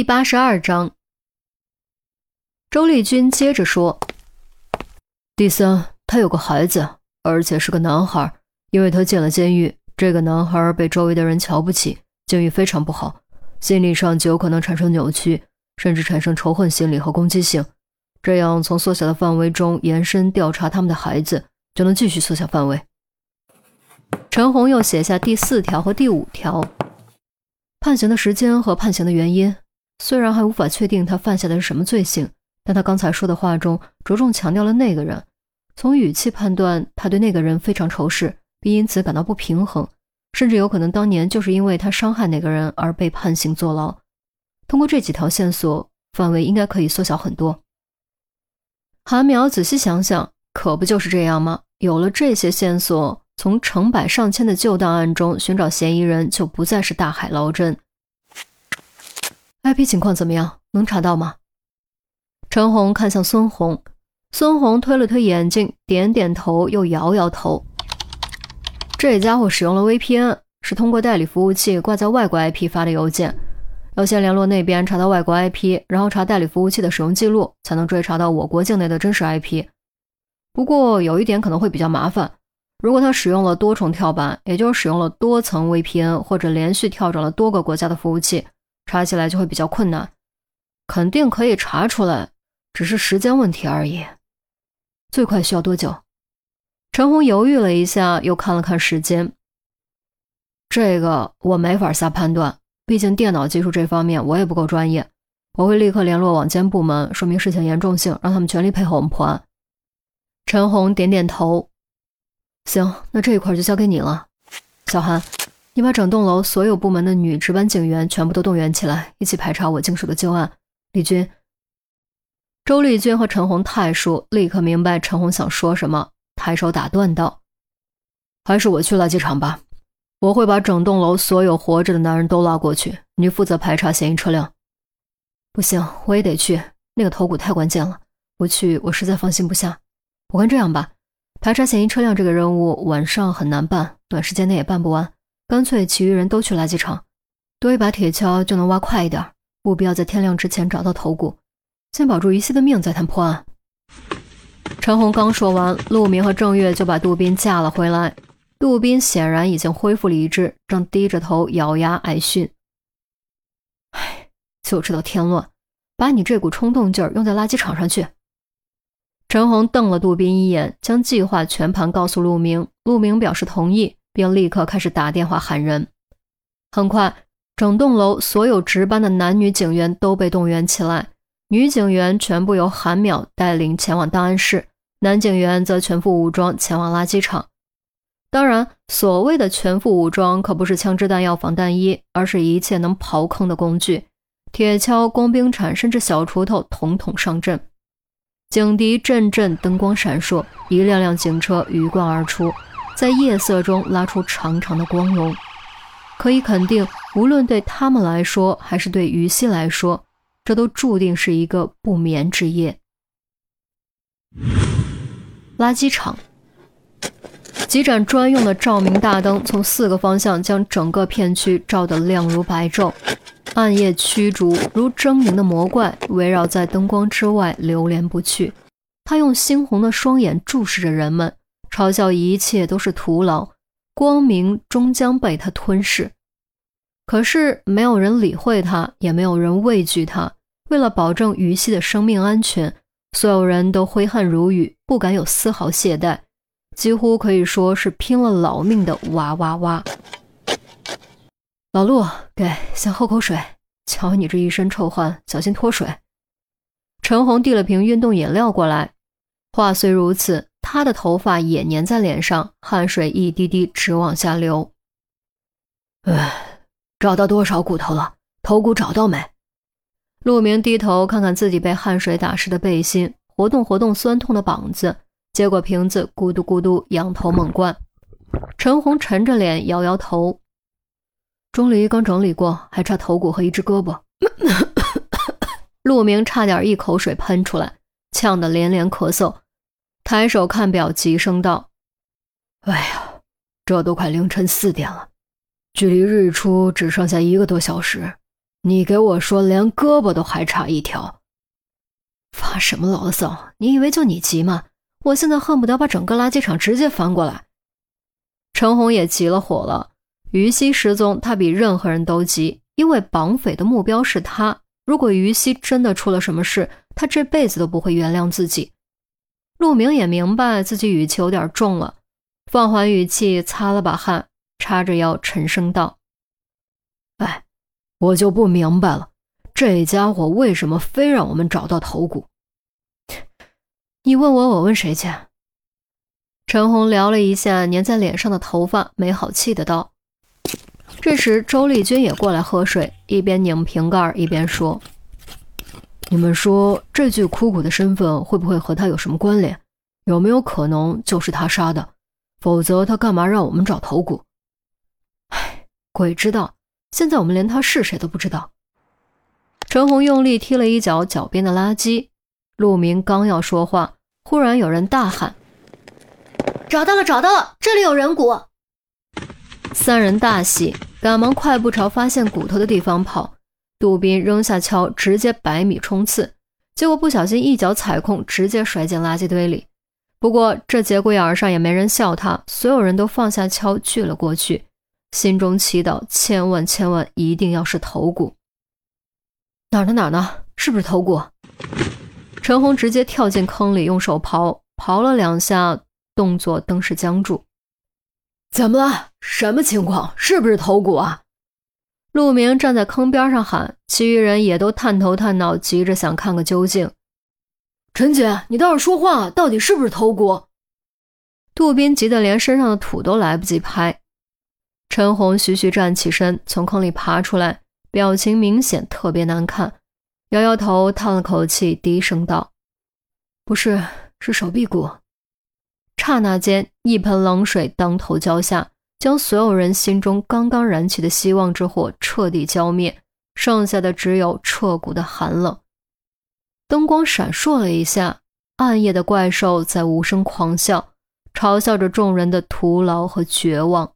第八十二章，周丽君接着说：“第三，他有个孩子，而且是个男孩。因为他进了监狱，这个男孩被周围的人瞧不起，境遇非常不好，心理上就有可能产生扭曲，甚至产生仇恨心理和攻击性。这样，从缩小的范围中延伸调查他们的孩子，就能继续缩小范围。”陈红又写下第四条和第五条。判刑的时间和判刑的原因，虽然还无法确定他犯下的是什么罪行，但他刚才说的话中着重强调了那个人。从语气判断，他对那个人非常仇视，并因此感到不平衡，甚至有可能当年就是因为他伤害那个人而被判刑坐牢。通过这几条线索，范围应该可以缩小很多。韩淼仔细想想，可不就是这样吗？有了这些线索。从成百上千的旧档案中寻找嫌疑人，就不再是大海捞针。IP 情况怎么样？能查到吗？陈红看向孙红，孙红推了推眼镜，点点头，又摇摇头。这家伙使用了 VPN，是通过代理服务器挂在外国 IP 发的邮件。要先联络那边查到外国 IP，然后查代理服务器的使用记录，才能追查到我国境内的真实 IP。不过有一点可能会比较麻烦。如果他使用了多重跳板，也就是使用了多层 VPN，或者连续跳转了多个国家的服务器，查起来就会比较困难。肯定可以查出来，只是时间问题而已。最快需要多久？陈红犹豫了一下，又看了看时间。这个我没法下判断，毕竟电脑技术这方面我也不够专业。我会立刻联络网监部门，说明事情严重性，让他们全力配合我们破案。陈红点点头。行，那这一块就交给你了，小韩，你把整栋楼所有部门的女值班警员全部都动员起来，一起排查我经手的旧案。李军、周丽君和陈红太叔立刻明白陈红想说什么，抬手打断道：“还是我去垃圾场吧，我会把整栋楼所有活着的男人都拉过去，你负责排查嫌疑车辆。”不行，我也得去，那个头骨太关键了，不去我实在放心不下。我看这样吧。排查嫌疑车辆这个任务晚上很难办，短时间内也办不完，干脆其余人都去垃圾场，多一把铁锹就能挖快一点，务必要在天亮之前找到头骨，先保住于西的命，再谈破案。陈红刚说完，陆明和郑月就把杜宾架了回来。杜宾显然已经恢复理智，正低着头咬牙挨训：“哎，就知道添乱，把你这股冲动劲儿用在垃圾场上去。”陈红瞪了杜宾一眼，将计划全盘告诉陆明。陆明表示同意，并立刻开始打电话喊人。很快，整栋楼所有值班的男女警员都被动员起来。女警员全部由韩淼带领前往档案室，男警员则全副武装前往垃圾场。当然，所谓的全副武装可不是枪支弹药、防弹衣，而是一切能刨坑的工具：铁锹、工兵铲，甚至小锄头，统统上阵。警笛阵阵，灯光闪烁，一辆辆警车鱼贯而出，在夜色中拉出长长的光荣。可以肯定，无论对他们来说，还是对于西来说，这都注定是一个不眠之夜。垃圾场，几盏专用的照明大灯从四个方向将整个片区照得亮如白昼。暗夜驱逐如狰狞的魔怪，围绕在灯光之外，流连不去。他用猩红的双眼注视着人们，嘲笑一切都是徒劳，光明终将被他吞噬。可是没有人理会他，也没有人畏惧他。为了保证于西的生命安全，所有人都挥汗如雨，不敢有丝毫懈怠，几乎可以说是拼了老命的哇哇哇。老陆，给，先喝口水。瞧你这一身臭汗，小心脱水。陈红递了瓶运动饮料过来。话虽如此，他的头发也粘在脸上，汗水一滴滴直往下流。唉，找到多少骨头了？头骨找到没？陆明低头看看自己被汗水打湿的背心，活动活动酸痛的膀子，接过瓶子，咕嘟咕嘟仰头猛灌。陈红沉着脸，摇摇头。钟离刚整理过，还差头骨和一只胳膊。陆明差点一口水喷出来，呛得连连咳嗽，抬手看表，急声道：“哎呀，这都快凌晨四点了，距离日出只剩下一个多小时，你给我说，连胳膊都还差一条，发什么牢骚？你以为就你急吗？我现在恨不得把整个垃圾场直接翻过来。陈红也急了火了。于西失踪，他比任何人都急，因为绑匪的目标是他。如果于西真的出了什么事，他这辈子都不会原谅自己。陆明也明白自己语气有点重了，放缓语气，擦了把汗，叉着腰沉声道：“哎。”我就不明白了，这家伙为什么非让我们找到头骨？你问我，我问谁去？陈红撩了一下粘在脸上的头发，没好气的道。这时，周丽君也过来喝水，一边拧瓶盖一边说：“你们说这具枯骨的身份会不会和他有什么关联？有没有可能就是他杀的？否则他干嘛让我们找头骨？”唉，鬼知道。现在我们连他是谁都不知道。陈红用力踢了一脚脚边的垃圾。陆明刚要说话，忽然有人大喊：“找到了，找到了！这里有人骨！”三人大喜，赶忙快步朝发现骨头的地方跑。杜宾扔下锹，直接百米冲刺，结果不小心一脚踩空，直接摔进垃圾堆里。不过这节骨眼上也没人笑他，所有人都放下锹聚了过去。心中祈祷，千万千万一定要是头骨。哪儿呢？哪儿呢？是不是头骨？陈红直接跳进坑里，用手刨，刨了两下，动作登时僵住。怎么了？什么情况？是不是头骨啊？陆明站在坑边上喊，其余人也都探头探脑，急着想看个究竟。陈姐，你倒是说话，到底是不是头骨？杜宾急得连身上的土都来不及拍。陈红徐徐站起身，从坑里爬出来，表情明显特别难看，摇摇头，叹了口气，低声道：“不是，是手臂骨。”刹那间，一盆冷水当头浇下，将所有人心中刚刚燃起的希望之火彻底浇灭，剩下的只有彻骨的寒冷。灯光闪烁了一下，暗夜的怪兽在无声狂笑，嘲笑着众人的徒劳和绝望。